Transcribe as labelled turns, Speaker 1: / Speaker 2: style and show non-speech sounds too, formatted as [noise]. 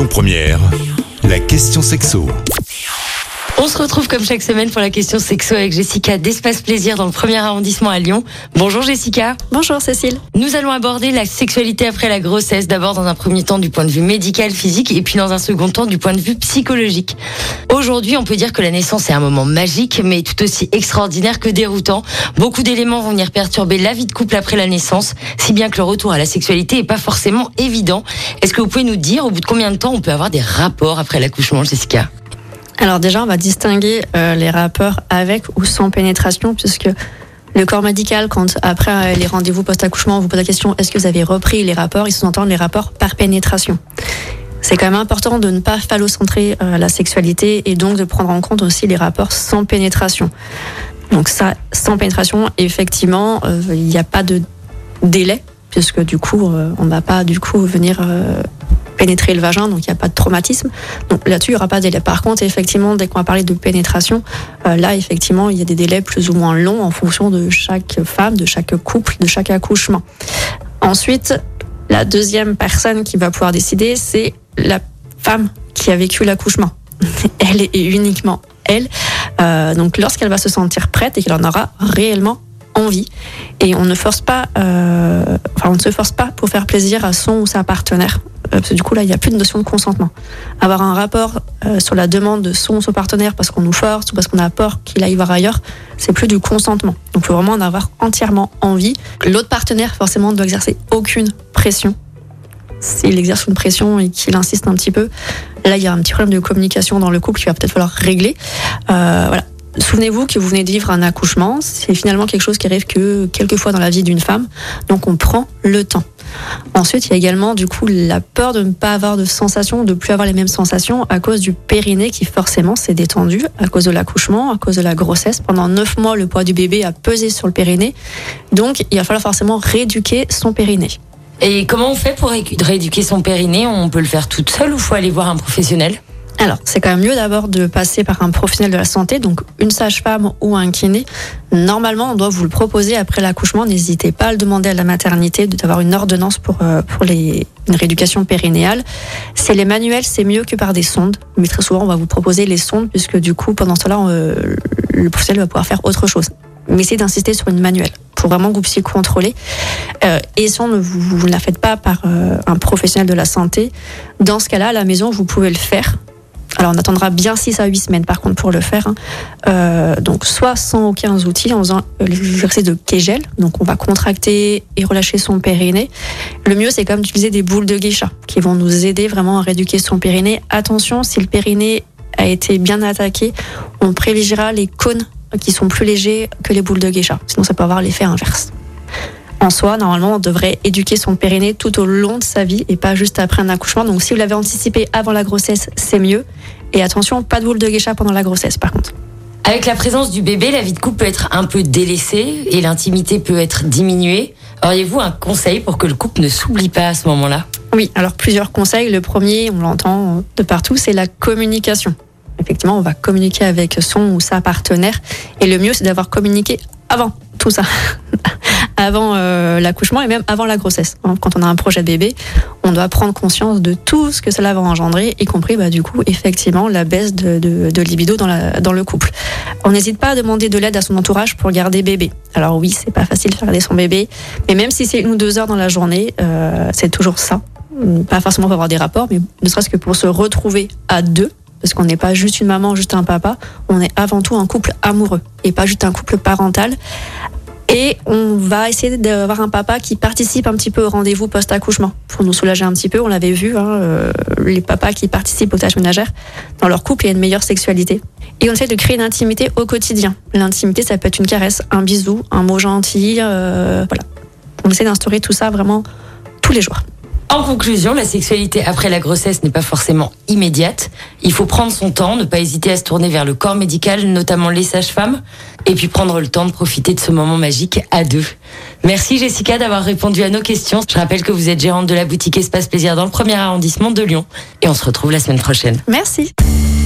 Speaker 1: Lyon Première, la question sexo.
Speaker 2: On se retrouve comme chaque semaine pour la question sexo avec Jessica d'Espace Plaisir dans le premier arrondissement à Lyon. Bonjour Jessica.
Speaker 3: Bonjour Cécile.
Speaker 2: Nous allons aborder la sexualité après la grossesse, d'abord dans un premier temps du point de vue médical, physique, et puis dans un second temps du point de vue psychologique. Aujourd'hui, on peut dire que la naissance est un moment magique, mais tout aussi extraordinaire que déroutant. Beaucoup d'éléments vont venir perturber la vie de couple après la naissance, si bien que le retour à la sexualité est pas forcément évident. Est-ce que vous pouvez nous dire au bout de combien de temps on peut avoir des rapports après l'accouchement, Jessica?
Speaker 3: Alors déjà, on va distinguer euh, les rapports avec ou sans pénétration, puisque le corps médical, quand après euh, les rendez-vous post-accouchement, on vous pose la question est-ce que vous avez repris les rapports? Ils sous-entendent les rapports par pénétration. C'est quand même important de ne pas phallocentrer euh, la sexualité et donc de prendre en compte aussi les rapports sans pénétration. Donc ça, sans pénétration, effectivement, euh, il n'y a pas de délai, puisque du coup, euh, on ne va pas du coup venir pénétrer le vagin, donc il n'y a pas de traumatisme. Donc là-dessus, il n'y aura pas de délai. Par contre, effectivement, dès qu'on va parler de pénétration, euh, là, effectivement, il y a des délais plus ou moins longs en fonction de chaque femme, de chaque couple, de chaque accouchement. Ensuite, la deuxième personne qui va pouvoir décider, c'est la femme qui a vécu l'accouchement. [laughs] Elle et uniquement elle. Euh, donc lorsqu'elle va se sentir prête et qu'elle en aura réellement envie. Et on ne force pas, euh, enfin on ne se force pas pour faire plaisir à son ou sa partenaire. Euh, Parce que du coup là, il n'y a plus de notion de consentement. Avoir un rapport euh, sur la demande de son son partenaire parce qu'on nous force ou parce qu'on a peur qu'il aille voir ailleurs, c'est plus du consentement. Donc il faut vraiment en avoir entièrement envie. L'autre partenaire forcément ne doit exercer aucune pression s'il exerce une pression et qu'il insiste un petit peu, là il y a un petit problème de communication dans le couple qu'il va peut-être falloir régler. Euh, voilà. Souvenez-vous que vous venez de vivre un accouchement, c'est finalement quelque chose qui arrive que quelques fois dans la vie d'une femme, donc on prend le temps. Ensuite, il y a également du coup la peur de ne pas avoir de sensations, de plus avoir les mêmes sensations à cause du périnée qui forcément s'est détendu à cause de l'accouchement, à cause de la grossesse. Pendant neuf mois, le poids du bébé a pesé sur le périnée, donc il va falloir forcément rééduquer son périnée.
Speaker 2: Et comment on fait pour ré- rééduquer son périnée? On peut le faire toute seule ou faut aller voir un professionnel?
Speaker 3: Alors, c'est quand même mieux d'abord de passer par un professionnel de la santé, donc une sage-femme ou un kiné. Normalement, on doit vous le proposer après l'accouchement. N'hésitez pas à le demander à la maternité d'avoir une ordonnance pour, euh, pour les, une rééducation périnéale. C'est les manuels, c'est mieux que par des sondes. Mais très souvent, on va vous proposer les sondes, puisque du coup, pendant ce temps-là, euh, le professionnel va pouvoir faire autre chose. Mais essayez d'insister sur une manuelle pour vraiment que vous puissiez contrôler. Euh, et si on ne vous, vous ne la faites pas par euh, un professionnel de la santé, dans ce cas-là, à la maison, vous pouvez le faire. Alors on attendra bien 6 à 8 semaines par contre pour le faire. hein. Euh, donc soit sans aucun outil en faisant euh, l'exercice de Kegel. Donc on va contracter et relâcher son périnée. Le mieux c'est comme d'utiliser des boules de geisha qui vont nous aider vraiment à rééduquer son périnée. Attention, si le périnée a été bien attaqué, on privilégiera les cônes qui sont plus légers que les boules de geisha. Sinon ça peut avoir l'effet inverse. En soi, normalement, on devrait éduquer son périnée tout au long de sa vie et pas juste après un accouchement. Donc, si vous l'avez anticipé avant la grossesse, c'est mieux. Et attention, pas de boule de geisha pendant la grossesse, par contre.
Speaker 2: Avec la présence du bébé, la vie de couple peut être un peu délaissée et l'intimité peut être diminuée. Auriez-vous un conseil pour que le couple ne s'oublie pas à ce moment-là?
Speaker 3: Oui, alors plusieurs conseils. Le premier, on l'entend de partout, c'est la communication. Effectivement, on va communiquer avec son ou sa partenaire. Et le mieux, c'est d'avoir communiqué avant tout ça. [laughs] avant euh, l'accouchement et même avant la grossesse. hein. Quand on a un projet de bébé, on doit prendre conscience de tout ce que cela va engendrer, y compris bah, du coup effectivement la baisse de, libido dans, le couple. On n'hésite pas à demander de l'aide à son entourage pour garder bébé. Alors oui, c'est pas facile de garder son bébé, mais même si c'est une ou deux heures dans la journée, euh, c'est toujours ça. Pas forcément pour avoir des rapports, mais ne serait-ce que pour se retrouver à deux, parce qu'on n'est pas juste une maman, juste un papa, on est avant tout un couple amoureux et pas juste un couple parental. Et on va essayer d'avoir un papa qui participe un petit peu au rendez-vous post-accouchement pour nous soulager un petit peu. On l'avait vu, hein, euh, les papas qui participent aux tâches ménagères, dans leur couple, il y a une meilleure sexualité. Et on essaie de créer une intimité au quotidien. L'intimité, ça peut être une caresse, un bisou, un mot gentil. euh, voilà. On essaie d'instaurer tout ça vraiment tous les jours.
Speaker 2: En conclusion, la sexualité après la grossesse n'est pas forcément immédiate. Il faut prendre son temps, ne pas hésiter à se tourner vers le corps médical, notamment les sages-femmes, et puis prendre le temps de profiter de ce moment magique à deux. Merci Jessica d'avoir répondu à nos questions. Je rappelle que vous êtes gérante de la boutique Espace Plaisir dans le premier arrondissement de Lyon. Et on se retrouve la semaine prochaine.
Speaker 3: Merci.